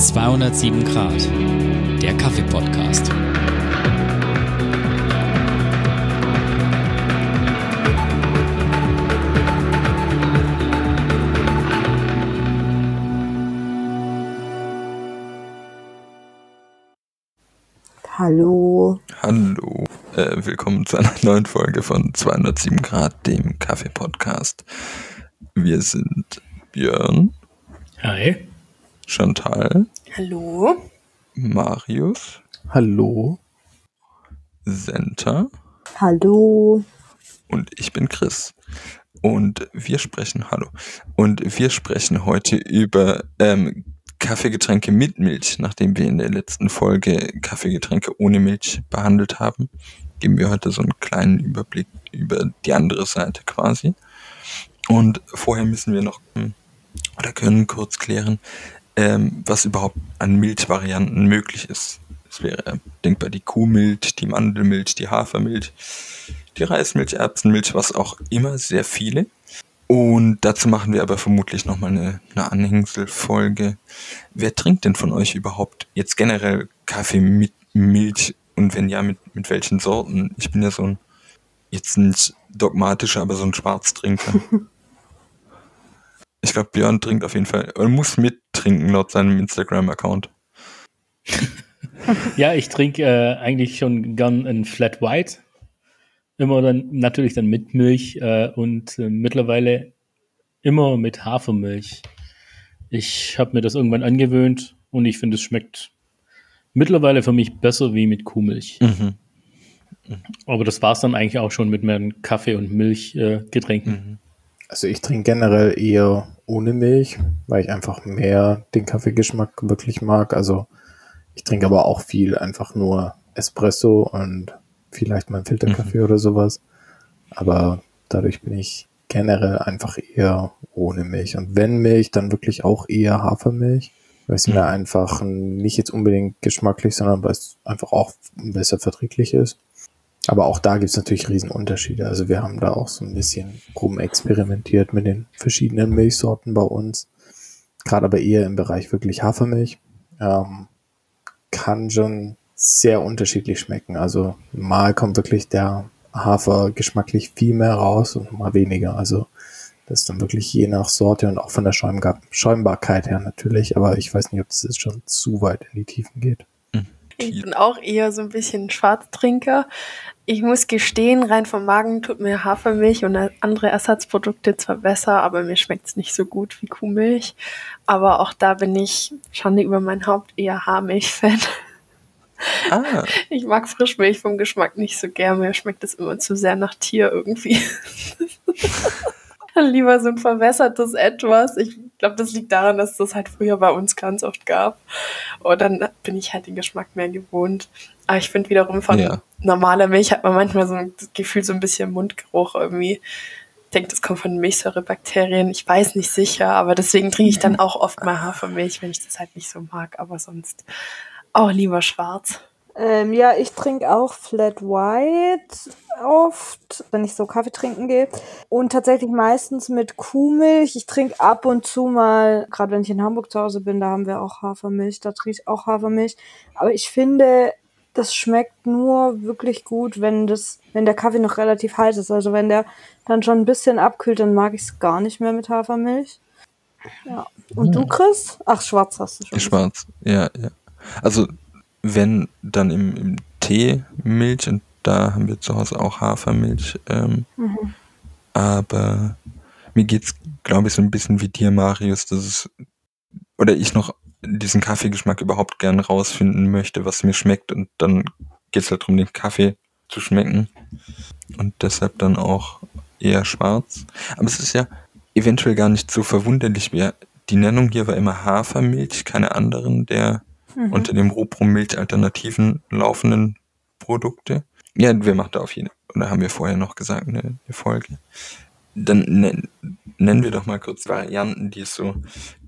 207 Grad, der Kaffee-Podcast. Hallo. Hallo, äh, willkommen zu einer neuen Folge von 207 Grad, dem Kaffee-Podcast. Wir sind Björn, Hi. Chantal, Hallo. Marius, Hallo. Senta Hallo. und ich bin Chris. Und wir sprechen, hallo, und wir sprechen heute über ähm, Kaffeegetränke mit Milch. Nachdem wir in der letzten Folge Kaffeegetränke ohne Milch behandelt haben, geben wir heute so einen kleinen Überblick über die andere Seite quasi. Und vorher müssen wir noch hm, oder können kurz klären, ähm, was überhaupt an Milchvarianten möglich ist. Es wäre denkbar die Kuhmilch, die Mandelmilch, die Hafermilch, die Reismilch, Erbsenmilch, was auch immer, sehr viele. Und dazu machen wir aber vermutlich nochmal eine, eine Anhängselfolge. Wer trinkt denn von euch überhaupt jetzt generell Kaffee mit Milch und wenn ja, mit, mit welchen Sorten? Ich bin ja so ein, jetzt nicht dogmatischer, aber so ein Schwarztrinker. Ich glaube, Björn trinkt auf jeden Fall, oder muss mittrinken laut seinem Instagram-Account. Ja, ich trinke äh, eigentlich schon gern ein Flat White. Immer dann natürlich dann mit Milch äh, und äh, mittlerweile immer mit Hafermilch. Ich habe mir das irgendwann angewöhnt und ich finde, es schmeckt mittlerweile für mich besser wie mit Kuhmilch. Mhm. Aber das war's dann eigentlich auch schon mit meinen Kaffee- und Milchgetränken. Äh. Mhm. Also ich trinke generell eher ohne Milch, weil ich einfach mehr den Kaffeegeschmack wirklich mag. Also ich trinke aber auch viel einfach nur Espresso und vielleicht mal einen Filterkaffee oder sowas. Aber dadurch bin ich generell einfach eher ohne Milch. Und wenn Milch, dann wirklich auch eher Hafermilch, weil es mir einfach nicht jetzt unbedingt geschmacklich, sondern weil es einfach auch besser verträglich ist. Aber auch da gibt es natürlich Riesenunterschiede. Also wir haben da auch so ein bisschen rumexperimentiert mit den verschiedenen Milchsorten bei uns. Gerade aber eher im Bereich wirklich Hafermilch. Ähm, kann schon sehr unterschiedlich schmecken. Also mal kommt wirklich der Hafer geschmacklich viel mehr raus und mal weniger. Also das ist dann wirklich je nach Sorte und auch von der Schäumbarkeit her natürlich. Aber ich weiß nicht, ob das jetzt schon zu weit in die Tiefen geht. Ich bin auch eher so ein bisschen Schwarztrinker. Ich muss gestehen, rein vom Magen tut mir Hafermilch und andere Ersatzprodukte zwar besser, aber mir schmeckt es nicht so gut wie Kuhmilch. Aber auch da bin ich Schande über mein Haupt eher Haarmilch-Fan. Ah, Ich mag Frischmilch vom Geschmack nicht so gern. Mir schmeckt es immer zu sehr nach Tier irgendwie. Lieber so ein verwässertes Etwas. Ich glaube, das liegt daran, dass das halt früher bei uns ganz oft gab. Und dann bin ich halt den Geschmack mehr gewohnt. Aber ich finde wiederum von Ja. normaler Milch hat man manchmal so ein Gefühl, so ein bisschen Mundgeruch irgendwie. Ich denke, das kommt von Milchsäurebakterien. Ich weiß nicht sicher, aber deswegen trinke ich dann auch oft mal Hafermilch, wenn ich das halt nicht so mag. Aber sonst auch lieber schwarz. Ähm, ja, ich trinke auch Flat White oft, wenn ich so Kaffee trinken gehe. Und tatsächlich meistens mit Kuhmilch. Ich trinke ab und zu mal, gerade wenn ich in Hamburg zu Hause bin, da haben wir auch Hafermilch, da trinke ich auch Hafermilch. Aber ich finde, das schmeckt nur wirklich gut, wenn das, wenn der Kaffee noch relativ heiß ist. Also wenn der dann schon ein bisschen abkühlt, dann mag ich es gar nicht mehr mit Hafermilch. Ja. Und du, Chris? Ach, schwarz hast du schon. gesagt. schwarz. Ja, ja. Also, wenn, dann im, im Tee Milch und da haben wir zu Hause auch Hafermilch. Ähm, Mhm. Aber mir geht's, glaube ich, so ein bisschen wie dir, Marius, dass es, oder ich noch diesen Kaffeegeschmack überhaupt gern rausfinden möchte, was mir schmeckt und dann geht's halt darum, den Kaffee zu schmecken und deshalb dann auch eher schwarz. Aber es ist ja eventuell gar nicht so verwunderlich. Wir, die Nennung hier war immer Hafermilch, keine anderen der Mhm. unter dem Ruprum-Milch-Alternativen laufenden Produkte. Ja, wir machen da auf jeden oder haben wir vorher noch gesagt, eine, eine Folge. Dann nen, nennen wir doch mal kurz Varianten, die es so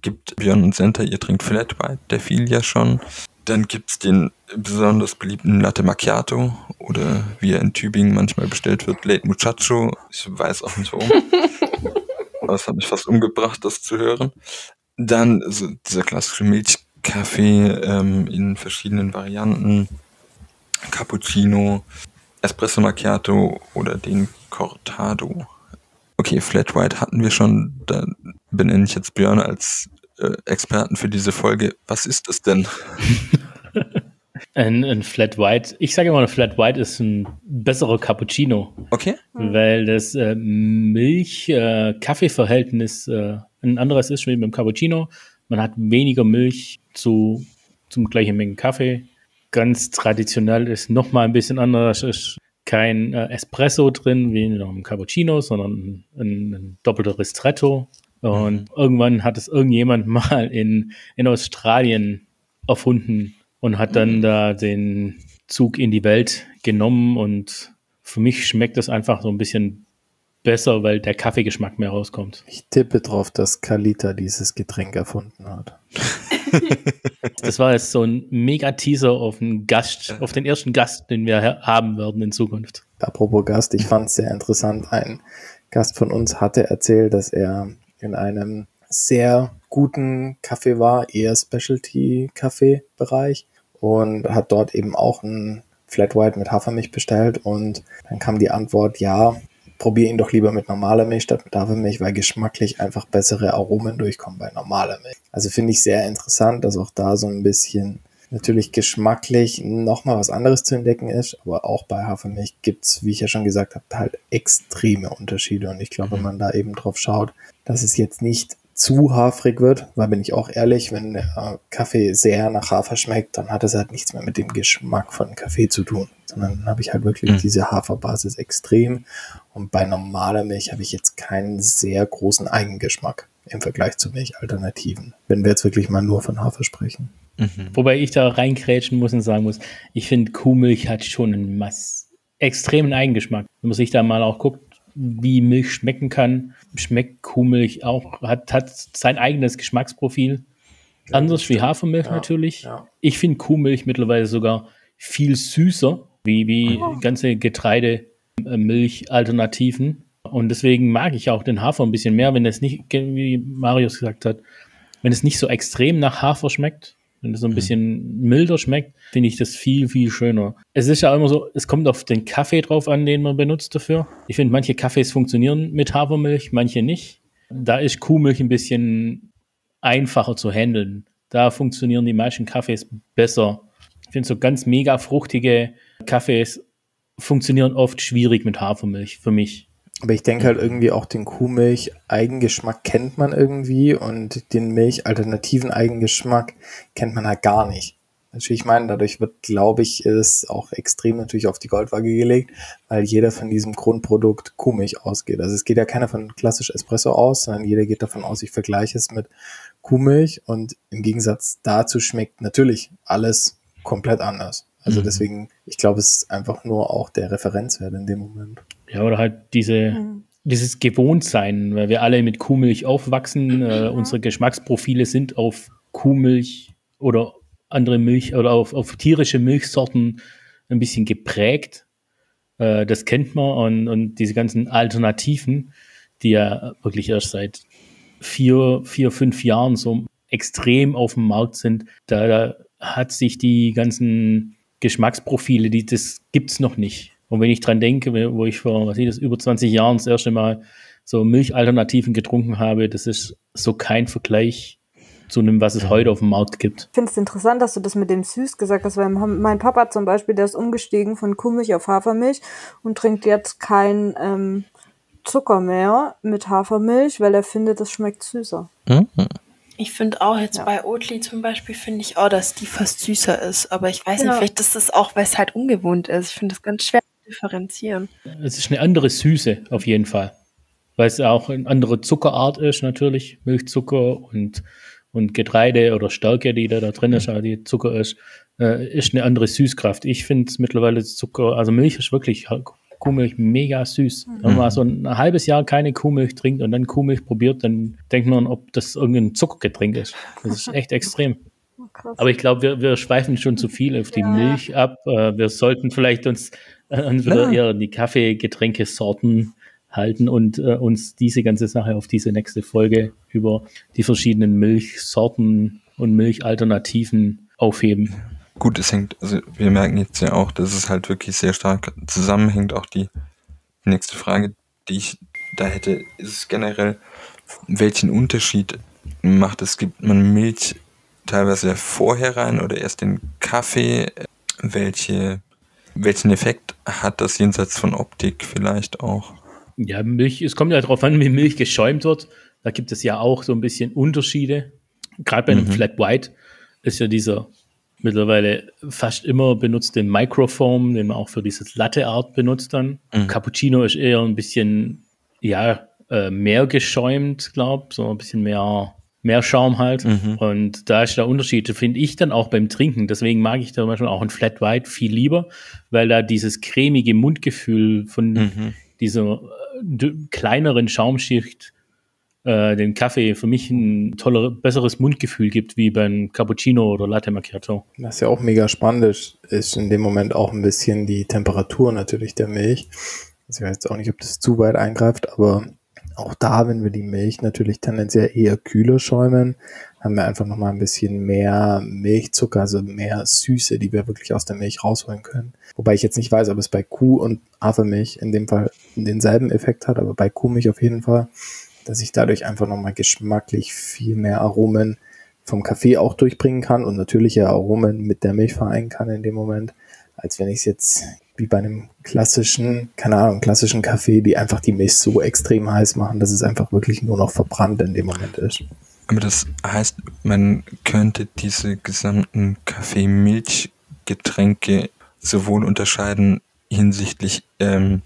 gibt. Björn und Center, ihr trinkt Flat White, der fiel ja schon. Dann gibt's den besonders beliebten Latte Macchiato oder wie er in Tübingen manchmal bestellt wird, Late Muchacho. Ich weiß auch nicht warum. Aber es hat mich fast umgebracht, das zu hören. Dann so dieser klassische Milch Kaffee ähm, in verschiedenen Varianten, Cappuccino, Espresso Macchiato oder den Cortado. Okay, Flat White hatten wir schon, da benenne ich jetzt Björn als äh, Experten für diese Folge. Was ist es denn? Ein, ein Flat White, ich sage immer, ein Flat White ist ein besserer Cappuccino. Okay. Weil das äh, Milch-Kaffee-Verhältnis äh, ein anderes ist wie beim Cappuccino. Man hat weniger Milch zu zum gleichen Mengen Kaffee. Ganz traditionell ist nochmal ein bisschen anders. Es ist kein äh, Espresso drin wie in einem Cappuccino, sondern ein, ein doppelter Ristretto. Und mhm. irgendwann hat es irgendjemand mal in, in Australien erfunden und hat dann mhm. da den Zug in die Welt genommen. Und für mich schmeckt das einfach so ein bisschen besser, weil der Kaffeegeschmack mehr rauskommt. Ich tippe drauf, dass Kalita dieses Getränk erfunden hat. das war jetzt so ein Mega-Teaser auf den Gast, auf den ersten Gast, den wir haben werden in Zukunft. Apropos Gast, ich fand es sehr interessant. Ein Gast von uns hatte erzählt, dass er in einem sehr guten Kaffee war, eher Specialty-Kaffee-Bereich und hat dort eben auch ein Flat White mit Hafermilch bestellt und dann kam die Antwort, ja, probiere ihn doch lieber mit normaler Milch statt mit Hafermilch, weil geschmacklich einfach bessere Aromen durchkommen bei normaler Milch. Also finde ich sehr interessant, dass auch da so ein bisschen natürlich geschmacklich nochmal was anderes zu entdecken ist, aber auch bei Hafermilch gibt's, wie ich ja schon gesagt habe, halt extreme Unterschiede und ich glaube, wenn mhm. man da eben drauf schaut, dass es jetzt nicht zu hafrig wird, weil bin ich auch ehrlich, wenn der Kaffee sehr nach Hafer schmeckt, dann hat es halt nichts mehr mit dem Geschmack von Kaffee zu tun, sondern dann habe ich halt wirklich mhm. diese Haferbasis extrem und bei normaler Milch habe ich jetzt keinen sehr großen Eigengeschmack im Vergleich zu Milchalternativen, wenn wir jetzt wirklich mal nur von Hafer sprechen. Mhm. Wobei ich da reinkrätschen muss und sagen muss, ich finde Kuhmilch hat schon einen mass extremen Eigengeschmack. Wenn man sich da mal auch guckt, wie Milch schmecken kann, schmeckt Kuhmilch auch, hat, hat sein eigenes Geschmacksprofil. Ja, Anders wie Hafermilch ja, natürlich. Ja. Ich finde Kuhmilch mittlerweile sogar viel süßer wie, wie oh. ganze Getreidemilch-Alternativen. Und deswegen mag ich auch den Hafer ein bisschen mehr, wenn es nicht, wie Marius gesagt hat, wenn es nicht so extrem nach Hafer schmeckt, wenn es so ein mhm. bisschen milder schmeckt, finde ich das viel, viel schöner. Es ist ja immer so, es kommt auf den Kaffee drauf an, den man benutzt dafür. Ich finde, manche Kaffees funktionieren mit Hafermilch, manche nicht. Da ist Kuhmilch ein bisschen einfacher zu handeln. Da funktionieren die meisten Kaffees besser. Ich finde so ganz mega fruchtige Kaffees funktionieren oft schwierig mit Hafermilch für mich. Aber ich denke halt irgendwie auch den Kuhmilch-Eigengeschmack kennt man irgendwie und den Milch-alternativen Eigengeschmack kennt man halt gar nicht. Natürlich, ich meine, dadurch wird, glaube ich, es auch extrem natürlich auf die Goldwaage gelegt, weil jeder von diesem Grundprodukt Kuhmilch ausgeht. Also es geht ja keiner von klassisch Espresso aus, sondern jeder geht davon aus, ich vergleiche es mit Kuhmilch und im Gegensatz dazu schmeckt natürlich alles komplett anders. Also mhm. deswegen, ich glaube, es ist einfach nur auch der Referenzwert in dem Moment. Ja, oder halt diese, mhm. dieses Gewohntsein, weil wir alle mit Kuhmilch aufwachsen. Äh. Unsere Geschmacksprofile sind auf Kuhmilch oder andere Milch oder auf, auf tierische Milchsorten ein bisschen geprägt. Äh, das kennt man und, und diese ganzen Alternativen, die ja wirklich erst seit vier, vier, fünf Jahren so extrem auf dem Markt sind, da, da hat sich die ganzen Geschmacksprofile, die, das gibt's noch nicht. Und wenn ich dran denke, wo ich vor, was ich das, über 20 Jahren das erste Mal so Milchalternativen getrunken habe, das ist so kein Vergleich zu dem, was es heute auf dem Markt gibt. Ich finde es interessant, dass du das mit dem Süß gesagt hast, weil mein Papa zum Beispiel, der ist umgestiegen von Kuhmilch auf Hafermilch und trinkt jetzt kein ähm, Zucker mehr mit Hafermilch, weil er findet, das schmeckt süßer. Mhm. Ich finde auch jetzt ja. bei Oatly zum Beispiel, finde ich auch, dass die fast süßer ist. Aber ich weiß ja. nicht, vielleicht ist das auch, weil es halt ungewohnt ist. Ich finde das ganz schwer zu differenzieren. Es ist eine andere Süße auf jeden Fall. Weil es auch eine andere Zuckerart ist natürlich. Milchzucker und, und Getreide oder Stärke, die da, da drin ist, also die Zucker ist, äh, ist eine andere Süßkraft. Ich finde es mittlerweile Zucker, also Milch ist wirklich Kuhmilch mega süß. Mhm. Wenn man so ein halbes Jahr keine Kuhmilch trinkt und dann Kuhmilch probiert, dann denkt man, ob das irgendein Zuckergetränk ist. Das ist echt extrem. Oh, Aber ich glaube, wir, wir schweifen schon zu viel auf die ja. Milch ab. Äh, wir sollten vielleicht uns äh, wieder eher die Kaffeegetränkesorten halten und äh, uns diese ganze Sache auf diese nächste Folge über die verschiedenen Milchsorten und Milchalternativen aufheben. Gut, es hängt, also wir merken jetzt ja auch, dass es halt wirklich sehr stark zusammenhängt. Auch die nächste Frage, die ich da hätte, ist generell, welchen Unterschied macht es? Gibt man Milch teilweise vorher rein oder erst in Kaffee? Welche, welchen Effekt hat das jenseits von Optik vielleicht auch? Ja, Milch, es kommt ja darauf an, wie Milch geschäumt wird. Da gibt es ja auch so ein bisschen Unterschiede. Gerade bei einem Mhm. Flat White ist ja dieser mittlerweile fast immer benutzte Microfoam, den man auch für dieses Latte Art benutzt dann. Mhm. Cappuccino ist eher ein bisschen, ja, äh, mehr geschäumt, glaub, so ein bisschen mehr, mehr Schaum halt. Mhm. Und da ist der Unterschied, finde ich dann auch beim Trinken. Deswegen mag ich zum Beispiel auch ein Flat White viel lieber, weil da dieses cremige Mundgefühl von Mhm. dieser äh, kleineren Schaumschicht äh, den Kaffee für mich ein toller, besseres Mundgefühl gibt, wie beim Cappuccino oder Latte Macchiato. Was ja auch mega spannend ist, ist in dem Moment auch ein bisschen die Temperatur natürlich der Milch. Ich weiß jetzt auch nicht, ob das zu weit eingreift, aber auch da, wenn wir die Milch natürlich tendenziell eher kühler schäumen, haben wir einfach nochmal ein bisschen mehr Milchzucker, also mehr Süße, die wir wirklich aus der Milch rausholen können. Wobei ich jetzt nicht weiß, ob es bei Kuh und Hafermilch in dem Fall denselben Effekt hat, aber bei Kuhmilch auf jeden Fall, dass ich dadurch einfach nochmal geschmacklich viel mehr Aromen vom Kaffee auch durchbringen kann und natürliche Aromen mit der Milch vereinen kann in dem Moment, als wenn ich es jetzt wie bei einem klassischen, keine Ahnung, klassischen Kaffee, die einfach die Milch so extrem heiß machen, dass es einfach wirklich nur noch verbrannt in dem Moment ist. Aber das heißt, man könnte diese gesamten Kaffee-Milch-Getränke sowohl unterscheiden hinsichtlich ähm,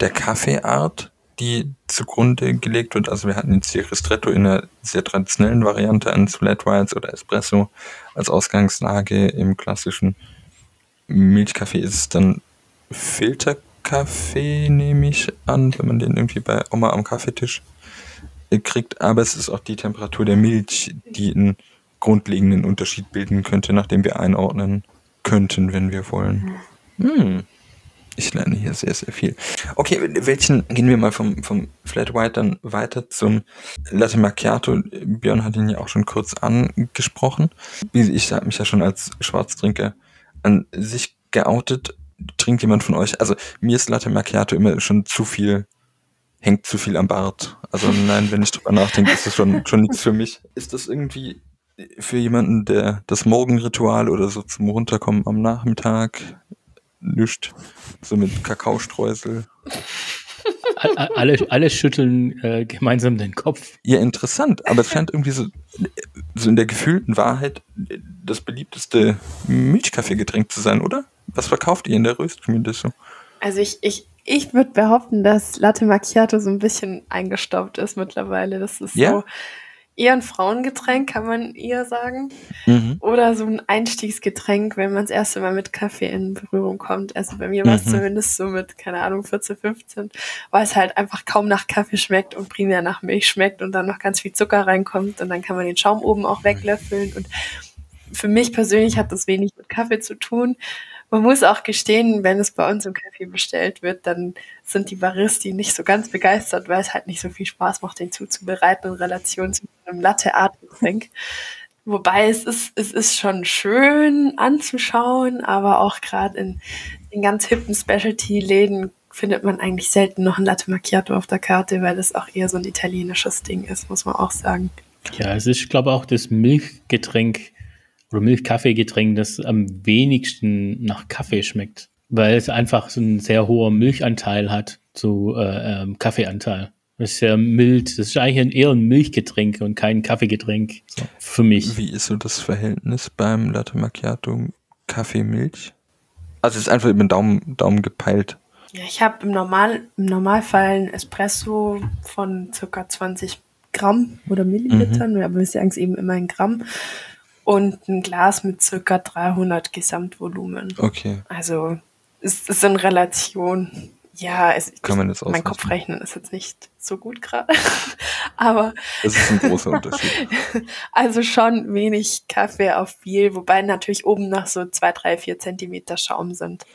der Kaffeeart, die zugrunde gelegt wird. Also wir hatten jetzt hier Ristretto in einer sehr traditionellen Variante eines Flat Whites oder Espresso als Ausgangslage. Im klassischen Milchkaffee ist es dann Filterkaffee, nehme ich an, wenn man den irgendwie bei Oma am Kaffeetisch kriegt, aber es ist auch die Temperatur der Milch, die einen grundlegenden Unterschied bilden könnte, nachdem wir einordnen könnten, wenn wir wollen. Hm. Ich lerne hier sehr, sehr viel. Okay, welchen gehen wir mal vom, vom Flat White dann weiter zum Latte Macchiato. Björn hat ihn ja auch schon kurz angesprochen. Ich habe mich ja schon als Schwarztrinker an sich geoutet. Trinkt jemand von euch? Also mir ist Latte Macchiato immer schon zu viel hängt zu viel am Bart. Also nein, wenn ich drüber nachdenke, ist das schon, schon nichts für mich. Ist das irgendwie für jemanden, der das Morgenritual oder so zum Runterkommen am Nachmittag nischt, so mit Kakaostreusel? Alle, alle, alle schütteln äh, gemeinsam den Kopf. Ja, interessant, aber es scheint irgendwie so, so in der gefühlten Wahrheit das beliebteste Milchkaffeegetränk zu sein, oder? Was verkauft ihr in der Röstschmiede so? Also ich, ich, ich würde behaupten, dass Latte Macchiato so ein bisschen eingestaubt ist mittlerweile. Das ist Ja? so eher ein Frauengetränk, kann man eher sagen. Mhm. Oder so ein Einstiegsgetränk, wenn man das erste Mal mit Kaffee in Berührung kommt. Also bei mir war es Mhm. zumindest so mit, keine Ahnung, 14, 15, weil es halt einfach kaum nach Kaffee schmeckt und primär nach Milch schmeckt und dann noch ganz viel Zucker reinkommt und dann kann man den Schaum oben auch weglöffeln. Und für mich persönlich hat das wenig mit Kaffee zu tun. Man muss auch gestehen, wenn es bei uns im Kaffee bestellt wird, dann sind die Baristi nicht so ganz begeistert, weil es halt nicht so viel Spaß macht, den zuzubereiten in Relation zu einem Latte-Art-Getränk. Wobei es ist, es ist schon schön anzuschauen, aber auch gerade in den ganz hippen Specialty-Läden findet man eigentlich selten noch ein Latte Macchiato auf der Karte, weil es auch eher so ein italienisches Ding ist, muss man auch sagen. Ja, es ist, glaube ich, auch das Milchgetränk oder Milchkaffeegetränk, das am wenigsten nach Kaffee schmeckt, weil es einfach so einen sehr hohen Milchanteil hat zu äh, ähm, Kaffeeanteil. Das ist sehr mild. Das ist eigentlich ein, eher ein Milchgetränk und kein Kaffeegetränk so, für mich. Wie ist so das Verhältnis beim Latte Macchiato Kaffee Milch? Also es ist einfach über den Daumen, Daumen gepeilt. Ja, ich habe im, Normal, im Normalfall ein Espresso von circa 20 Gramm oder Millilitern, mhm. aber wir sagen es eben immer in Gramm. Und ein Glas mit circa 300 Gesamtvolumen. Okay. Also es ist in Relation. Ja, es, Kann man das mein ausrechnen? Kopfrechnen ist jetzt nicht so gut gerade. aber Das ist ein großer Unterschied. also schon wenig Kaffee auf viel, wobei natürlich oben noch so zwei, drei, vier Zentimeter Schaum sind.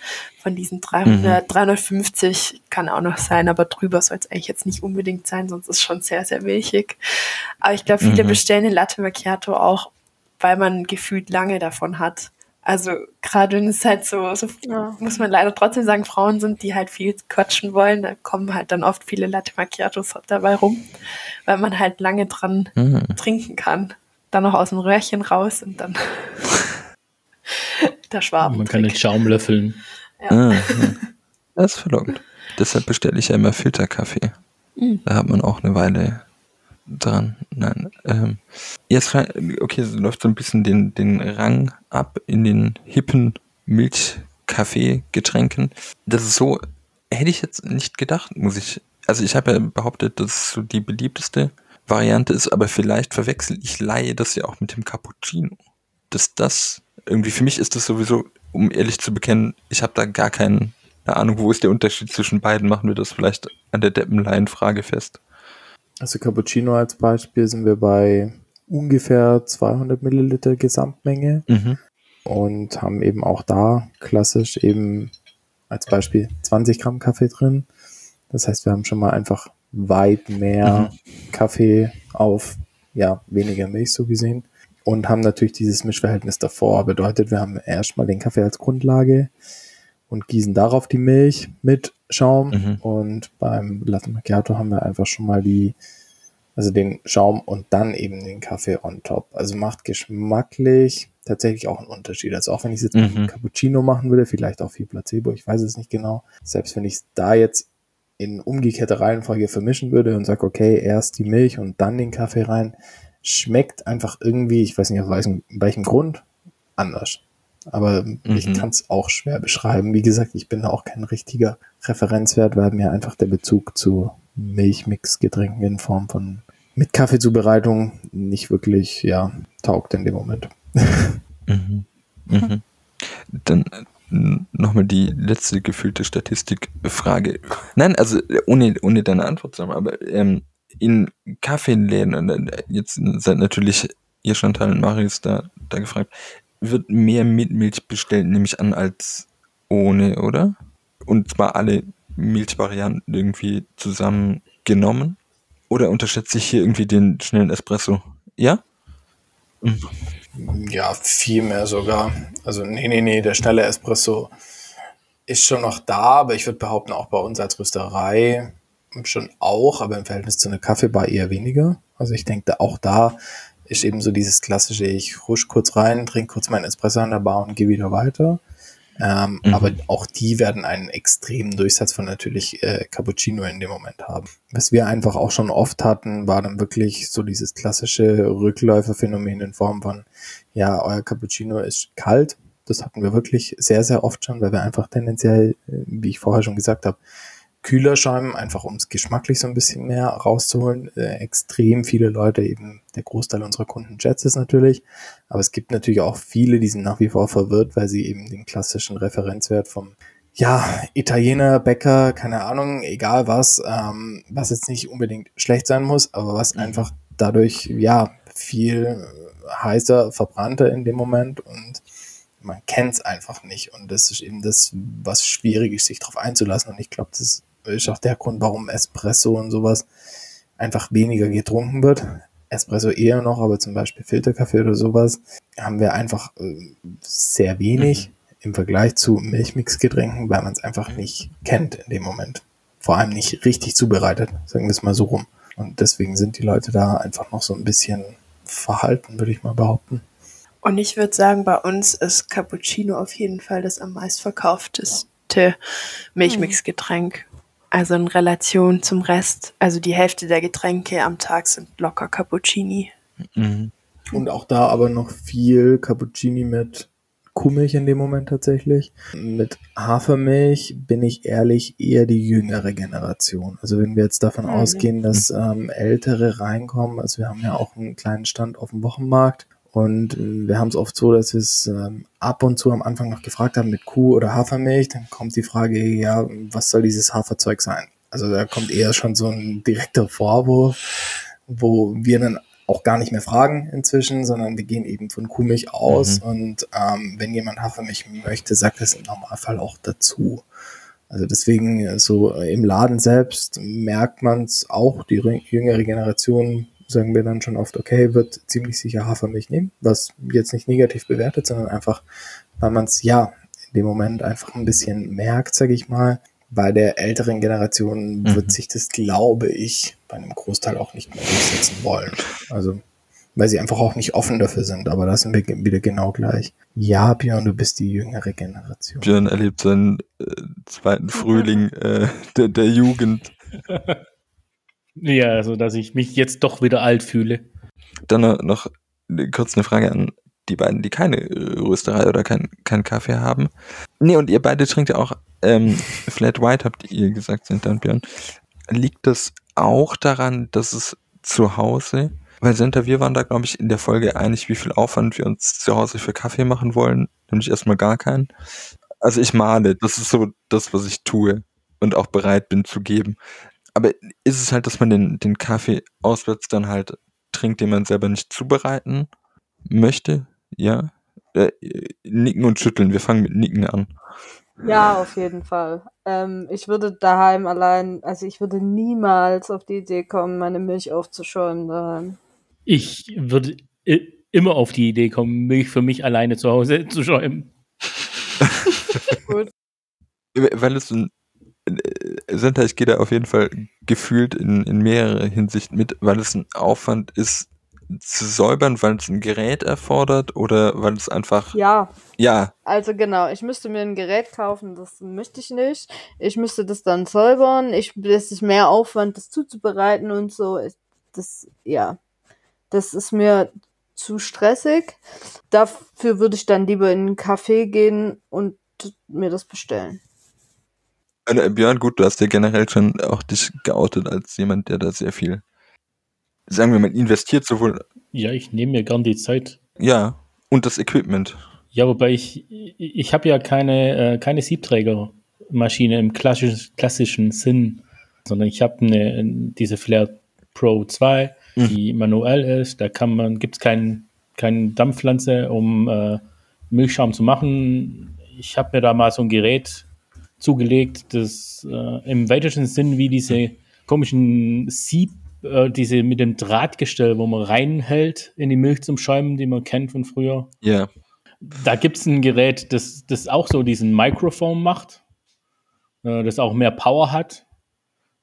Von diesen 300, 350 kann auch noch sein, aber drüber soll es eigentlich jetzt nicht unbedingt sein, sonst ist es schon sehr, sehr milchig. Aber ich glaube, viele Mhm. bestellen den Latte Macchiato auch weil man gefühlt lange davon hat. Also gerade wenn es halt so, so Ja. muss man leider trotzdem sagen, Frauen sind, die halt viel quatschen wollen, da kommen halt dann oft viele Latte Macchiatos dabei rum, weil man halt lange dran Hm. trinken kann. Dann noch aus dem Röhrchen raus und dann der Schwaben. Man kann den Schaum löffeln. Ah, ja. Das ist verlockend. Deshalb bestelle ich ja immer Filterkaffee. Mhm. Da hat man auch eine Weile dran. Nein. Ähm, jetzt okay, es läuft so ein bisschen den, den Rang ab in den hippen Milchkaffee-Getränken. Das ist so, hätte ich jetzt nicht gedacht, muss ich. Also ich habe ja behauptet, dass es so die beliebteste Variante ist, aber vielleicht verwechsel ich Laie das ja auch mit dem Cappuccino. Dass das irgendwie, für mich ist das sowieso, um ehrlich zu bekennen, ich habe da gar keinen eine Ahnung, wo ist der Unterschied zwischen beiden? Machen wir das vielleicht an der Deppenlein-Frage fest. Also Cappuccino als Beispiel sind wir bei ungefähr 200 Milliliter Gesamtmenge Mhm. und haben eben auch da klassisch eben als Beispiel 20 Gramm Kaffee drin. Das heißt, wir haben schon mal einfach weit mehr Kaffee auf ja weniger Milch so gesehen und haben natürlich dieses Mischverhältnis davor. Bedeutet, wir haben erstmal den Kaffee als Grundlage und gießen darauf die Milch mit Schaum Mhm. und beim Latte Macchiato haben wir einfach schon mal die also den Schaum und dann eben den Kaffee on top. Also macht geschmacklich tatsächlich auch einen Unterschied. Also auch wenn ich es jetzt mit Mhm. Cappuccino machen würde, vielleicht auch viel Placebo, ich weiß es nicht genau. Selbst wenn ich es da jetzt in umgekehrter Reihenfolge vermischen würde und sage, okay, erst die Milch und dann den Kaffee rein, schmeckt einfach irgendwie, ich weiß nicht aus welchem, welchem Grund, anders. Aber ich Mhm. kann es auch schwer beschreiben. Wie gesagt, ich bin da auch kein richtiger Referenzwert, weil mir einfach der Bezug zu Milchmixgetränken in Form von mit Kaffeezubereitung nicht wirklich ja taugt in dem Moment. Mhm. Mhm. Dann äh, nochmal die letzte gefühlte Statistikfrage. Nein, also ohne, ohne deine Antwort zu haben, aber ähm, in Kaffeeläden, äh, jetzt seid natürlich ihr Chantal und Marius da, da gefragt, wird mehr mit Milch bestellt, nehme ich an, als ohne, oder? Und zwar alle Milchvarianten irgendwie zusammengenommen? Oder unterschätze ich hier irgendwie den schnellen Espresso? Ja? Ja, viel mehr sogar. Also nee, nee, nee, der schnelle Espresso ist schon noch da, aber ich würde behaupten, auch bei uns als Rösterei schon auch, aber im Verhältnis zu einer Kaffeebar eher weniger. Also ich denke, auch da ist eben so dieses klassische, ich husch kurz rein, trinke kurz meinen Espresso an der Bar und gehe wieder weiter. Ähm, Mhm. Aber auch die werden einen extremen Durchsatz von natürlich äh, Cappuccino in dem Moment haben. Was wir einfach auch schon oft hatten, war dann wirklich so dieses klassische Rückläuferphänomen in Form von, ja, euer Cappuccino ist kalt. Das hatten wir wirklich sehr, sehr oft schon, weil wir einfach tendenziell, äh, wie ich vorher schon gesagt habe, kühler schäumen, einfach um es geschmacklich so ein bisschen mehr rauszuholen. Äh, extrem viele Leute, eben der Großteil unserer Kunden schätzt es natürlich, aber es gibt natürlich auch viele, die sind nach wie vor verwirrt, weil sie eben den klassischen Referenzwert vom ja, Italiener, Bäcker, keine Ahnung, egal was, ähm, was jetzt nicht unbedingt schlecht sein muss, aber was einfach dadurch, ja, viel heißer, verbrannter in dem Moment und man kennt es einfach nicht. Und das ist eben das, was schwierig ist, sich darauf einzulassen. Und ich glaube, das ist auch der Grund, warum Espresso und sowas einfach weniger getrunken wird. Espresso eher noch, aber zum Beispiel Filterkaffee oder sowas haben wir einfach äh, sehr wenig im Vergleich zu Milchmixgetränken, weil man es einfach nicht kennt in dem Moment. Vor allem nicht richtig zubereitet, sagen wir es mal so rum. Und deswegen sind die Leute da einfach noch so ein bisschen verhalten, würde ich mal behaupten. Und ich würde sagen, bei uns ist Cappuccino auf jeden Fall das am meistverkaufteste Milchmixgetränk. Also in Relation zum Rest. Also die Hälfte der Getränke am Tag sind locker Cappuccini. Mhm. Und auch da aber noch viel Cappuccini mit Kuhmilch in dem Moment tatsächlich. Mit Hafermilch bin ich ehrlich eher die jüngere Generation. Also wenn wir jetzt davon Mhm. ausgehen, dass ähm, Ältere reinkommen, also wir haben ja auch einen kleinen Stand auf dem Wochenmarkt und äh, wir haben es oft so, dass wir es ähm, ab und zu am Anfang noch gefragt haben mit Kuh- oder Hafermilch, dann kommt die Frage, ja, was soll dieses Haferzeug sein? Also da kommt eher schon so ein direkter Vorwurf, wo wir dann auch gar nicht mehr fragen inzwischen, sondern wir gehen eben von Kuhmilch aus Mhm. und ähm, wenn jemand Hafermilch möchte, sagt es im Normalfall auch dazu. Also deswegen äh, so im Laden selbst merkt man es auch, die jüngere Generation sagen wir dann schon oft, okay, wird ziemlich sicher Hafermilch nehmen, was jetzt nicht negativ bewertet, sondern einfach, weil man es ja in dem Moment einfach ein bisschen merkt, sage ich mal. Bei der älteren Generation Mhm. wird sich das, glaube ich, bei einem Großteil auch nicht mehr durchsetzen wollen. Also, weil sie einfach auch nicht offen dafür sind, aber da sind wir wieder genau gleich. Ja, Björn, du bist die jüngere Generation. Björn erlebt seinen äh, zweiten Frühling äh, der, der Jugend. Ja, also dass ich mich jetzt doch wieder alt fühle. Dann noch, noch kurz eine Frage an die beiden, die keine äh, Rösterei oder keinen kein Kaffee haben. Nee, und ihr beide trinkt ja auch ähm, Flat White, habt ihr gesagt, dann Björn. Liegt das auch daran, dass es zu Hause, weil Senta, wir waren da, glaube ich, in der Folge einig, wie viel Aufwand wir uns zu Hause für Kaffee machen wollen. Nämlich erstmal gar keinen. Also ich male, das ist so das, was ich tue und auch bereit bin zu geben. Aber ist es halt, dass man den, den Kaffee auswärts dann halt trinkt, den man selber nicht zubereiten möchte? Ja? Äh, nicken und schütteln. Wir fangen mit Nicken an. Ja, auf jeden Fall. Ähm, ich würde daheim allein, also ich würde niemals auf die Idee kommen, meine Milch aufzuschäumen daheim. Ich würde immer auf die Idee kommen, Milch für mich alleine zu Hause zu schäumen. Gut. Weil es ein äh, Senta, ich gehe da auf jeden Fall gefühlt in, in mehrere Hinsicht mit, weil es ein Aufwand ist, zu säubern, weil es ein Gerät erfordert oder weil es einfach, Ja, ja, also genau, ich müsste mir ein Gerät kaufen, das möchte ich nicht. Ich müsste das dann säubern. Ich, das ist mehr Aufwand, das zuzubereiten und so. Das, ja, das ist mir zu stressig. Dafür würde ich dann lieber in einen Café gehen und mir das bestellen. Äh, Björn, gut, du hast ja generell schon auch dich geoutet als jemand, der da sehr viel, sagen wir mal, investiert, sowohl, Ja, ich nehme mir gern die Zeit. ja, und das Equipment. Ja, wobei ich, ich habe ja keine, äh, keine Siebträgermaschine im klassisch, klassischen Sinn, sondern ich habe eine, diese Flair Pro 2, Mhm. die manuell ist. Da kann man, gibt es keinen kein Dampfpflanze, um äh, Milchschaum zu machen. Ich habe mir da mal so ein Gerät zugelegt, das äh, im weitesten Sinn wie diese komischen Sieb, äh, diese mit dem Drahtgestell, wo man reinhält in die Milch zum Schäumen, die man kennt von früher. Ja, Da gibt es ein Gerät, das, das auch so diesen Microphone macht, äh, das auch mehr Power hat.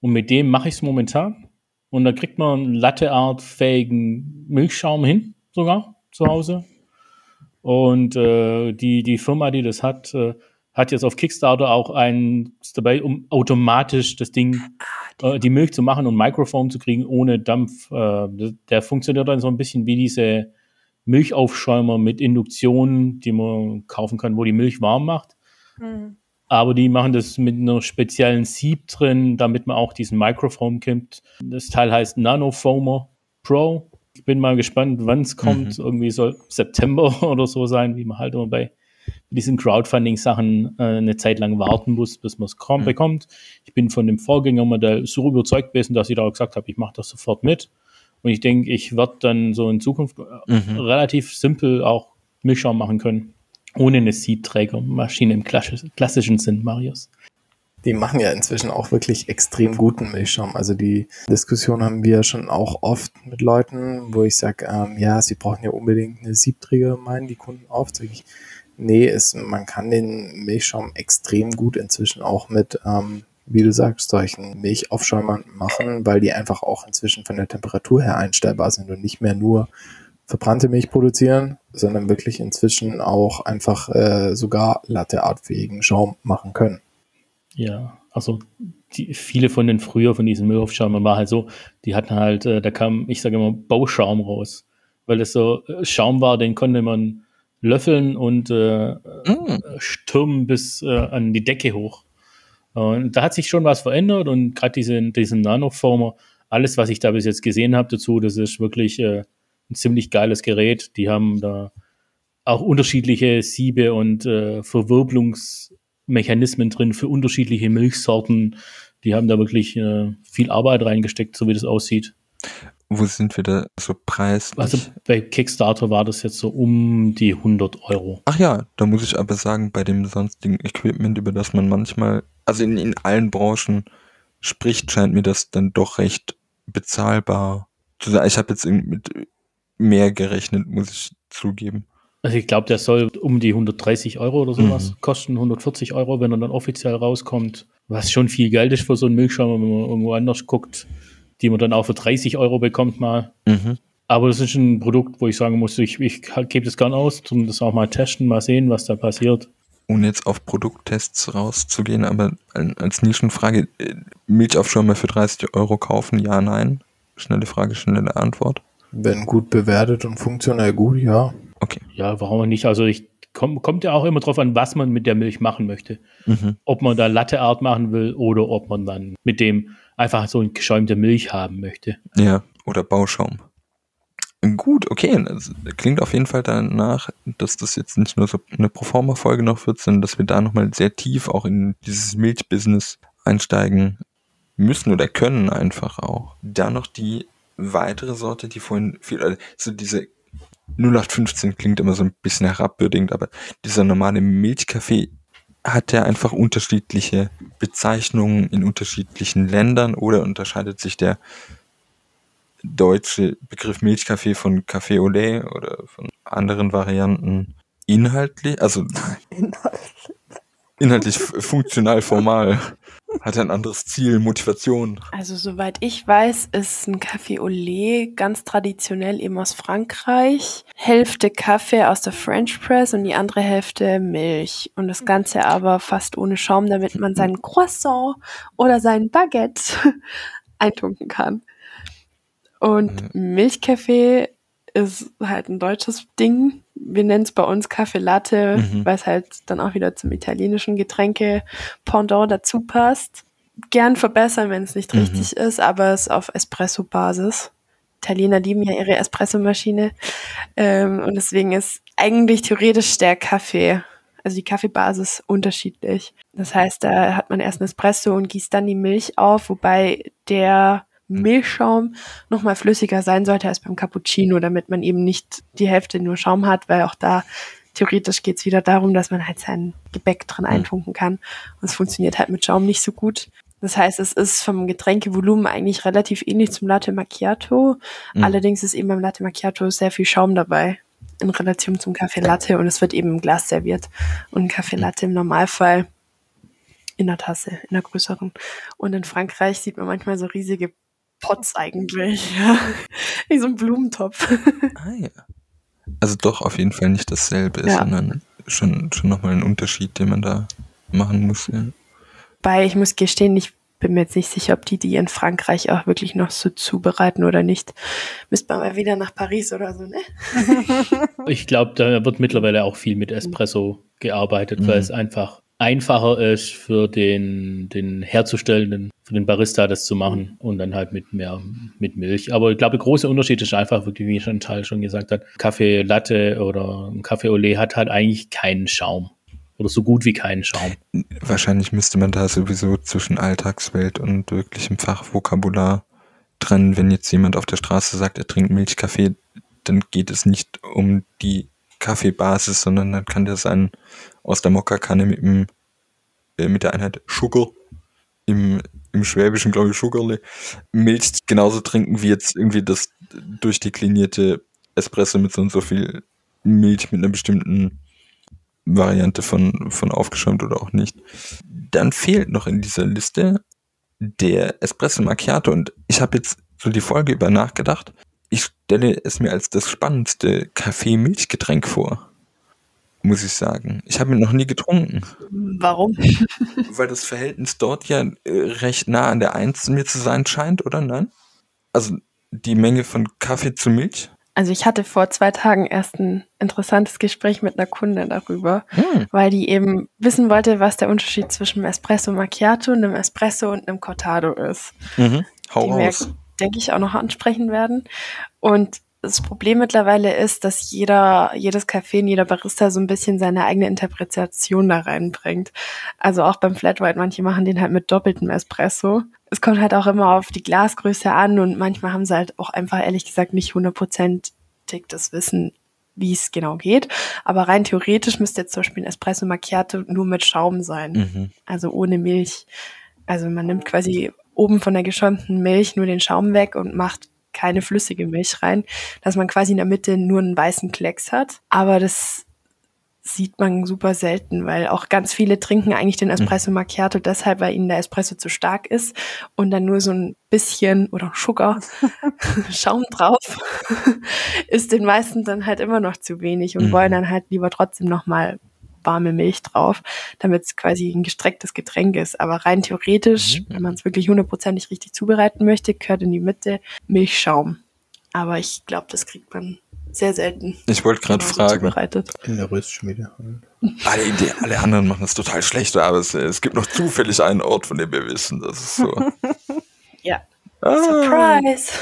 Und mit dem mache ich es momentan. Und da kriegt man einen Latteart-fähigen Milchschaum hin, sogar zu Hause. Und äh, die, die Firma, die das hat, äh, hat jetzt auf Kickstarter auch einen dabei, um automatisch das Ding, äh, die Milch zu machen und Microfoam zu kriegen ohne Dampf. Äh, der funktioniert dann so ein bisschen wie diese Milchaufschäumer mit Induktion, die man kaufen kann, wo die Milch warm macht. Aber die machen das mit einer speziellen Sieb drin, damit man auch diesen Microfoam kimmt. Das Teil heißt Nanofoamer Pro. Ich bin mal gespannt, wann es kommt. Irgendwie soll September oder so sein, wie man halt immer bei diesen Crowdfunding-Sachen äh, eine Zeit lang warten muss, bis man es Mhm. bekommt. Ich bin von dem Vorgängermodell so überzeugt gewesen, dass ich da auch gesagt habe, ich mache das sofort mit. Und ich denke, ich werde dann so in Zukunft äh, Mhm. relativ simpel auch Milchschaum machen können. Ohne eine Siebträgermaschine im klassisch, klassischen Sinn, Marius. Die machen ja inzwischen auch wirklich extrem guten Milchschaum. Also die Diskussion haben wir schon auch oft mit Leuten, wo ich sage, ähm, ja, sie brauchen ja unbedingt eine Siebträger, meinen die Kunden oft. Sag ich, nee, es, man kann den Milchschaum extrem gut inzwischen auch mit, ähm, wie du sagst, solchen Milchaufschäumern machen, weil die einfach auch inzwischen von der Temperatur her einstellbar sind und nicht mehr nur verbrannte Milch produzieren, sondern wirklich inzwischen auch einfach äh, sogar latteartfähigen Schaum machen können. Ja, also die, viele von den früher von diesen Milchaufschäumern war halt so, die hatten halt, äh, da kam, ich sage immer, Bauschaum raus. Weil es so äh, Schaum war, den konnte man löffeln und äh, Mm. stürmen bis äh, an die Decke hoch. Und da hat sich schon was verändert und gerade diesen, diesen Nanoformer, alles, was ich da bis jetzt gesehen habe dazu, das ist wirklich äh, ein ziemlich geiles Gerät. Die haben da auch unterschiedliche Siebe und äh, Verwirbelungsmechanismen drin für unterschiedliche Milchsorten. Die haben da wirklich äh, viel Arbeit reingesteckt, so wie das aussieht. Wo sind wir da so preislich? Also bei Kickstarter war das jetzt so um die 100 Euro. Ach ja, da muss ich aber sagen, bei dem sonstigen Equipment, über das man manchmal, also in, in allen Branchen spricht, scheint mir das dann doch recht bezahlbar zu sagen. Ich habe jetzt mit mehr gerechnet, muss ich zugeben. Also ich glaube, der soll um die 130 Euro oder sowas mhm. kosten, 140 Euro, wenn er dann offiziell rauskommt. Was schon viel Geld ist für so einen Milchschaum, wenn man irgendwo anders guckt, die man dann auch für 30 Euro bekommt mal. Mhm. Aber das ist ein Produkt, wo ich sagen muss, ich, ich gebe das gern aus, um das auch mal testen, mal sehen, was da passiert. Ohne jetzt auf Produkttests rauszugehen, aber als Nischenfrage, äh, Milchaufschäume für 30 Euro kaufen, ja, nein? Schnelle Frage, schnelle Antwort. Wenn gut bewertet und funktionell gut, ja. Okay. Ja, warum nicht? Also ich komm, kommt ja auch immer drauf an, was man mit der Milch machen möchte. Mhm. Ob man da Latteart machen will oder ob man dann mit dem einfach so eine geschäumte Milch haben möchte. Ja, oder Bauschaum. Gut, okay. Das klingt auf jeden Fall danach, dass das jetzt nicht nur so eine Proforma-Folge noch wird, sondern dass wir da nochmal sehr tief auch in dieses Milchbusiness einsteigen müssen oder können einfach auch. Da noch die weitere Sorte, die vorhin viel, also so diese 0815 klingt immer so ein bisschen herabwürdigend, aber dieser normale Milchkaffee hat ja einfach unterschiedliche Bezeichnungen in unterschiedlichen Ländern oder unterscheidet sich der deutsche Begriff Milchkaffee von Café au lait oder von anderen Varianten inhaltlich, also inhaltlich, inhaltlich funktional formal hat er ein anderes Ziel, Motivation. Also soweit ich weiß, ist ein Café au lait ganz traditionell eben aus Frankreich. Hälfte Kaffee aus der French Press und die andere Hälfte Milch. Und das Ganze aber fast ohne Schaum, damit man seinen Croissant oder seinen Baguette eintunken kann. Und Milchkaffee ist halt ein deutsches Ding. Wir nennen es bei uns Kaffee Latte, mhm. weil es halt dann auch wieder zum italienischen Getränke Pendant dazu passt. Gern verbessern, wenn es nicht mhm. richtig ist, aber es ist auf Espresso-Basis. Italiener lieben ja ihre Espressomaschine. Ähm, und deswegen ist eigentlich theoretisch der Kaffee, also die Kaffeebasis, unterschiedlich. Das heißt, da hat man erst ein Espresso und gießt dann die Milch auf, wobei der Milchschaum noch mal flüssiger sein sollte als beim Cappuccino, damit man eben nicht die Hälfte nur Schaum hat, weil auch da theoretisch geht es wieder darum, dass man halt sein Gebäck drin eintunken kann. Und es funktioniert halt mit Schaum nicht so gut. Das heißt, es ist vom Getränkevolumen eigentlich relativ ähnlich zum Latte Macchiato. Mhm. Allerdings ist eben beim Latte Macchiato sehr viel Schaum dabei in Relation zum Kaffee Latte und es wird eben im Glas serviert. Und Kaffee Latte im Normalfall in der Tasse, in der größeren. Und in Frankreich sieht man manchmal so riesige Pots eigentlich. Ja. Wie so ein Blumentopf. Ah ja. Also doch auf jeden Fall nicht dasselbe, ja. sondern schon, schon nochmal ein Unterschied, den man da machen muss. Ja. Bei, ich muss gestehen, ich bin mir jetzt nicht sicher, ob die die in Frankreich auch wirklich noch so zubereiten oder nicht. Müsste man mal wieder nach Paris oder so, ne? ich glaube, da wird mittlerweile auch viel mit Espresso gearbeitet, mhm. weil es einfach einfacher ist für den, den Herzustellenden, für den Barista das zu machen und dann halt mit mehr mit Milch. Aber ich glaube, der große Unterschied ist einfach, wie Chantal schon gesagt hat, Kaffee Latte oder ein Kaffee Olé hat halt eigentlich keinen Schaum. Oder so gut wie keinen Schaum. Wahrscheinlich müsste man da sowieso zwischen Alltagswelt und wirklichem Fachvokabular trennen. Wenn jetzt jemand auf der Straße sagt, er trinkt Milchkaffee, dann geht es nicht um die Kaffeebasis, sondern dann kann der sein aus der Mokkakanne mit äh, mit der Einheit Sugar im, im Schwäbischen, glaube ich, Sugarle, Milch genauso trinken wie jetzt irgendwie das durchdeklinierte Espresso mit so und so viel Milch mit einer bestimmten Variante von, von aufgeschäumt oder auch nicht. Dann fehlt noch in dieser Liste der Espresso Macchiato und ich habe jetzt so die Folge über nachgedacht ich stelle es mir als das spannendste Kaffee-Milchgetränk vor. Muss ich sagen. Ich habe ihn noch nie getrunken. Warum? Weil das Verhältnis dort ja äh, recht nah an der Eins mir zu sein scheint, oder nein? Also die Menge von Kaffee zu Milch? Also ich hatte vor zwei Tagen erst ein interessantes Gespräch mit einer Kundin darüber, hm. weil die eben wissen wollte, was der Unterschied zwischen einem Espresso Macchiato, einem Espresso und einem Cortado ist. Mhm. Hau die raus denke ich, auch noch ansprechen werden. Und das Problem mittlerweile ist, dass jeder, jedes Café und jeder Barista so ein bisschen seine eigene Interpretation da reinbringt. Also auch beim Flat White, manche machen den halt mit doppeltem Espresso. Es kommt halt auch immer auf die Glasgröße an und manchmal haben sie halt auch einfach ehrlich gesagt nicht hundertprozentig das Wissen, wie es genau geht. Aber rein theoretisch müsste jetzt zum Beispiel ein Espresso Macchiato nur mit Schaum sein. Mhm. Also ohne Milch. Also man nimmt quasi oben von der geschäumten Milch nur den Schaum weg und macht keine flüssige Milch rein, dass man quasi in der Mitte nur einen weißen Klecks hat. Aber das sieht man super selten, weil auch ganz viele trinken eigentlich den Espresso Macchiato deshalb, weil ihnen der Espresso zu stark ist und dann nur so ein bisschen oder Sugar Schaum drauf ist den meisten dann halt immer noch zu wenig und Mhm. wollen dann halt lieber trotzdem nochmal warme Milch drauf, damit es quasi ein gestrecktes Getränk ist. Aber rein theoretisch, Mhm. wenn man es wirklich hundertprozentig richtig zubereiten möchte, gehört in die Mitte Milchschaum. Aber ich glaube, das kriegt man sehr selten Ich wollte gerade fragen, zubereitet. In der Röstschmiede. alle, die, alle anderen machen das total schlecht, aber es, es gibt noch zufällig einen Ort, von dem wir wissen, das ist so. Ja. Ah. Surprise!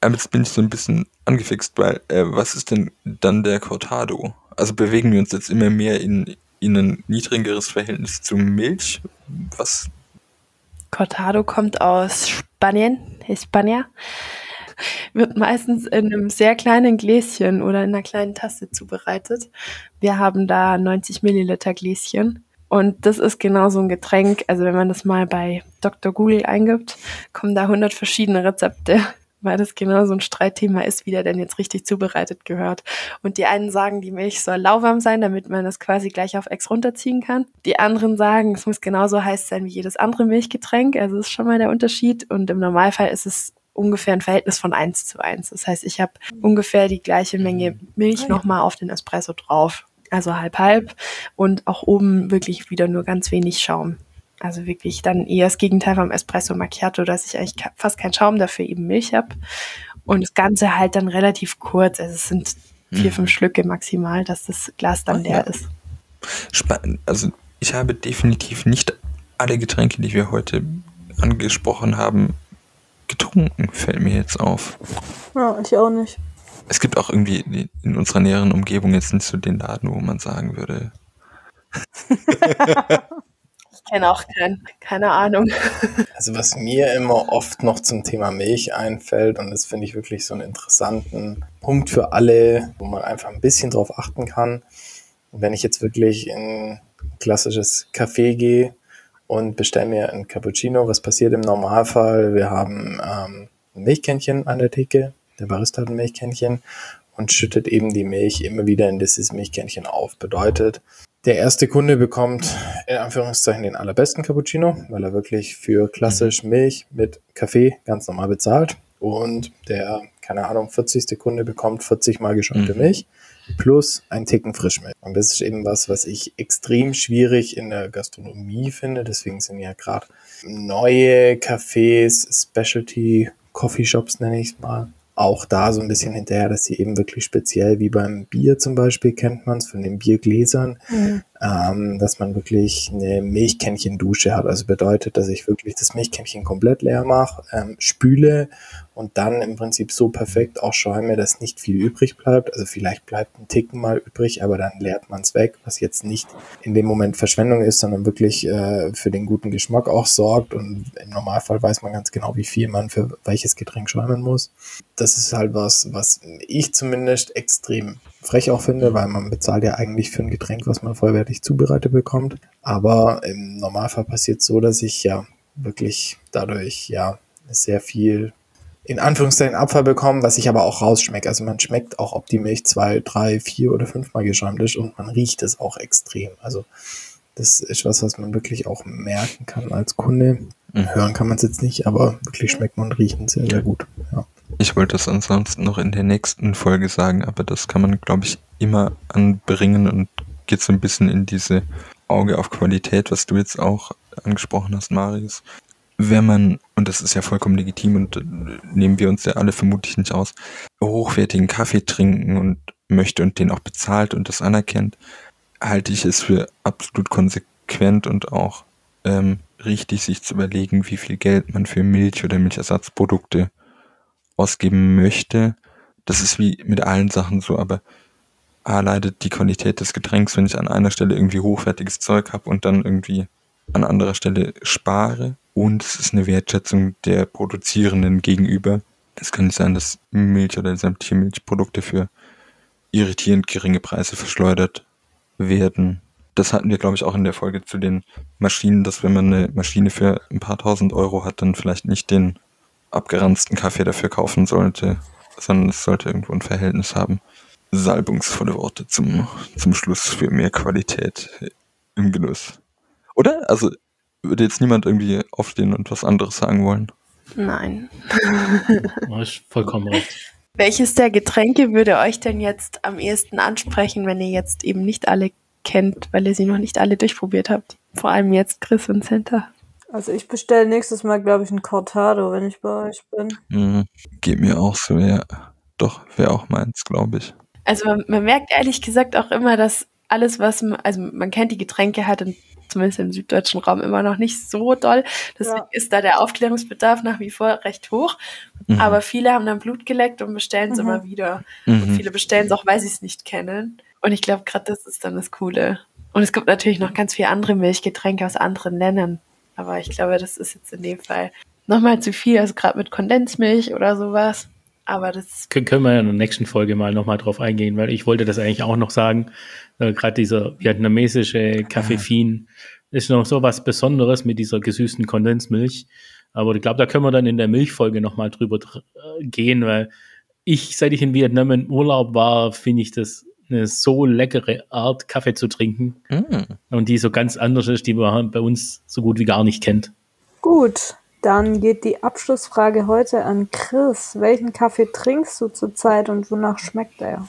Aber jetzt bin ich so ein bisschen angefixt, weil äh, was ist denn dann der Cortado? Also bewegen wir uns jetzt immer mehr in, in ein niedrigeres Verhältnis zu Milch? Was? Cortado kommt aus Spanien, Hispania. Wird meistens in einem sehr kleinen Gläschen oder in einer kleinen Tasse zubereitet. Wir haben da 90 Milliliter Gläschen. Und das ist genau so ein Getränk. Also wenn man das mal bei Dr. Google eingibt, kommen da 100 verschiedene Rezepte, weil das genau so ein Streitthema ist, wie der denn jetzt richtig zubereitet gehört. Und die einen sagen, die Milch soll lauwarm sein, damit man das quasi gleich auf Ex runterziehen kann. Die anderen sagen, es muss genauso heiß sein wie jedes andere Milchgetränk. Also ist schon mal der Unterschied. Und im Normalfall ist es ungefähr ein Verhältnis von 1 zu 1. Das heißt, ich habe ungefähr die gleiche Menge Milch Ah, ja. nochmal auf den Espresso drauf. Also halb halb und auch oben wirklich wieder nur ganz wenig Schaum. Also wirklich dann eher das Gegenteil vom Espresso Macchiato, dass ich eigentlich fast keinen Schaum dafür eben Milch habe. Und das Ganze halt dann relativ kurz. Also es sind vier, Mhm. fünf Schlücke maximal, dass das Glas dann leer ja. ist. Spannend. Also ich habe definitiv nicht alle Getränke, die wir heute angesprochen haben, getrunken, fällt mir jetzt auf. Ja, ich auch nicht. Es gibt auch irgendwie in unserer näheren Umgebung jetzt nicht so den Laden, wo man sagen würde, Ich kenne auch keinen, keine Ahnung. Also was mir immer oft noch zum Thema Milch einfällt, und das finde ich wirklich so einen interessanten Punkt für alle, wo man einfach ein bisschen drauf achten kann. Wenn ich jetzt wirklich in ein klassisches Café gehe und bestelle mir ein Cappuccino, was passiert im Normalfall? Wir haben ähm, ein Milchkännchen an der Theke, der Barista hat ein Milchkännchen und schüttet eben die Milch immer wieder in dieses Milchkännchen auf. Bedeutet, der erste Kunde bekommt in Anführungszeichen den allerbesten Cappuccino, weil er wirklich für klassisch Milch mit Kaffee ganz normal bezahlt. Und der, keine Ahnung, 40. Kunde bekommt 40 mal geschäumte Mhm. Milch plus ein Ticken Frischmilch. Und das ist eben was, was ich extrem schwierig in der Gastronomie finde. Deswegen sind ja gerade neue Cafés, Specialty Coffee Shops nenne ich es mal, auch da so ein bisschen hinterher, dass sie eben wirklich speziell wie beim Bier zum Beispiel kennt man es von den Biergläsern, ähm, dass man wirklich eine Milchkännchen-Dusche hat. Also bedeutet, dass ich wirklich das Milchkännchen komplett leer mache, ähm, spüle und dann im Prinzip so perfekt auch schäume, dass nicht viel übrig bleibt. Also vielleicht bleibt ein Ticken mal übrig, aber dann leert man es weg, was jetzt nicht in dem Moment Verschwendung ist, sondern wirklich äh, für den guten Geschmack auch sorgt. Und im Normalfall weiß man ganz genau, wie viel man für welches Getränk schäumen muss. Das ist halt was, was ich zumindest extrem frech auch finde, weil man bezahlt ja eigentlich für ein Getränk, was man vollwertig zubereitet bekommt. Aber im Normalfall passiert so, dass ich ja wirklich dadurch ja sehr viel in Anführungszeichen Abfall bekomme, was ich aber auch rausschmecke. Also man schmeckt auch, ob die Milch zwei, drei, vier oder fünfmal geschäumt ist und man riecht es auch extrem. Also das ist was, was man wirklich auch merken kann als Kunde. Mhm. Hören kann man es jetzt nicht, aber wirklich schmecken und riechen sehr, sehr gut. Ja. Ich wollte das ansonsten noch in der nächsten Folge sagen, aber das kann man, glaube ich, immer anbringen und geht so ein bisschen in diese Auge auf Qualität, was du jetzt auch angesprochen hast, Marius. Wenn man, und das ist ja vollkommen legitim und äh, nehmen wir uns ja alle vermutlich nicht aus, hochwertigen Kaffee trinken und möchte und den auch bezahlt und das anerkennt, halte ich es für absolut konsequent und auch ähm, richtig, sich zu überlegen, wie viel Geld man für Milch oder Milchersatzprodukte ausgeben möchte. Das ist wie mit allen Sachen so, aber A leidet die Qualität des Getränks, wenn ich an einer Stelle irgendwie hochwertiges Zeug habe und dann irgendwie an anderer Stelle spare. Und es ist eine Wertschätzung der Produzierenden gegenüber. Es kann nicht sein, dass Milch oder sämtliche Milchprodukte für irritierend geringe Preise verschleudert werden. Das hatten wir, glaube ich, auch in der Folge zu den Maschinen, dass wenn man eine Maschine für ein paar tausend Euro hat, dann vielleicht nicht den abgeranzten Kaffee dafür kaufen sollte, sondern es sollte irgendwo ein Verhältnis haben. Salbungsvolle Worte zum, zum Schluss für mehr Qualität im Genuss. Oder? Also würde jetzt niemand irgendwie aufstehen und was anderes sagen wollen? Nein. Vollkommen recht. Welches der Getränke würde euch denn jetzt am ehesten ansprechen, wenn ihr jetzt eben nicht alle kennt, weil ihr sie noch nicht alle durchprobiert habt? Vor allem jetzt Chris und Center. Also ich bestelle nächstes Mal, glaube ich, ein Cortado, wenn ich bei euch bin. Mhm. Geht mir auch so, ja. Doch, wäre auch meins, glaube ich. Also man, man merkt ehrlich gesagt auch immer, dass alles, was man, also man kennt die Getränke halt in, zumindest im süddeutschen Raum immer noch nicht so doll. Deswegen Ja. ist da der Aufklärungsbedarf nach wie vor recht hoch. Mhm. Aber viele haben dann Blut geleckt und bestellen es Mhm. immer wieder. Und Mhm. viele bestellen es auch, weil sie es nicht kennen. Und ich glaube, gerade das ist dann das Coole. Und es gibt natürlich noch ganz viele andere Milchgetränke aus anderen Ländern. Aber ich glaube, das ist jetzt in dem Fall nochmal zu viel, also gerade mit Kondensmilch oder sowas. Aber das Können, wir ja in der nächsten Folge mal nochmal drauf eingehen, weil ich wollte das eigentlich auch noch sagen. Äh, Gerade dieser vietnamesische Kaffeefin ist noch so was Besonderes mit dieser gesüßten Kondensmilch. Aber ich glaube, da können wir dann in der Milchfolge nochmal drüber dr- äh, gehen, weil ich, seit ich in Vietnam im Urlaub war, finde ich das eine so leckere Art, Kaffee zu trinken. Mhm. Und die so ganz anders ist, die man bei uns so gut wie gar nicht kennt. Gut, dann geht die Abschlussfrage heute an Chris. Welchen Kaffee trinkst du zurzeit und wonach schmeckt er?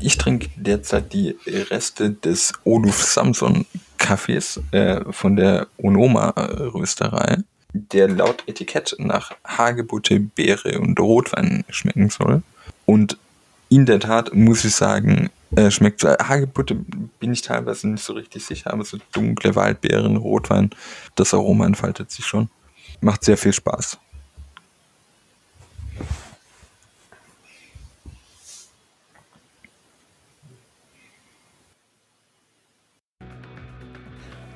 Ich trinke derzeit die Reste des Oluf Samson Kaffees äh, von der Onoma Rösterei, der laut Etikett nach Hagebutte, Beere und Rotwein schmecken soll. Und in der Tat muss ich sagen, äh, schmeckt so, Hagebutte bin ich teilweise nicht so richtig sicher, aber so dunkle Waldbeeren, Rotwein, das Aroma entfaltet sich schon. Macht sehr viel Spaß.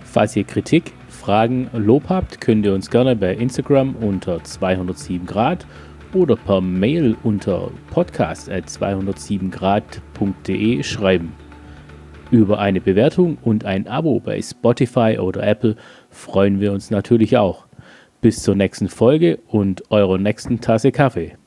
Falls ihr Kritik, Fragen, Lob habt, könnt ihr uns gerne bei Instagram unter 207 Grad oder per Mail unter podcast.207grad.de schreiben. Über eine Bewertung und ein Abo bei Spotify oder Apple freuen wir uns natürlich auch. Bis zur nächsten Folge und eurer nächsten Tasse Kaffee.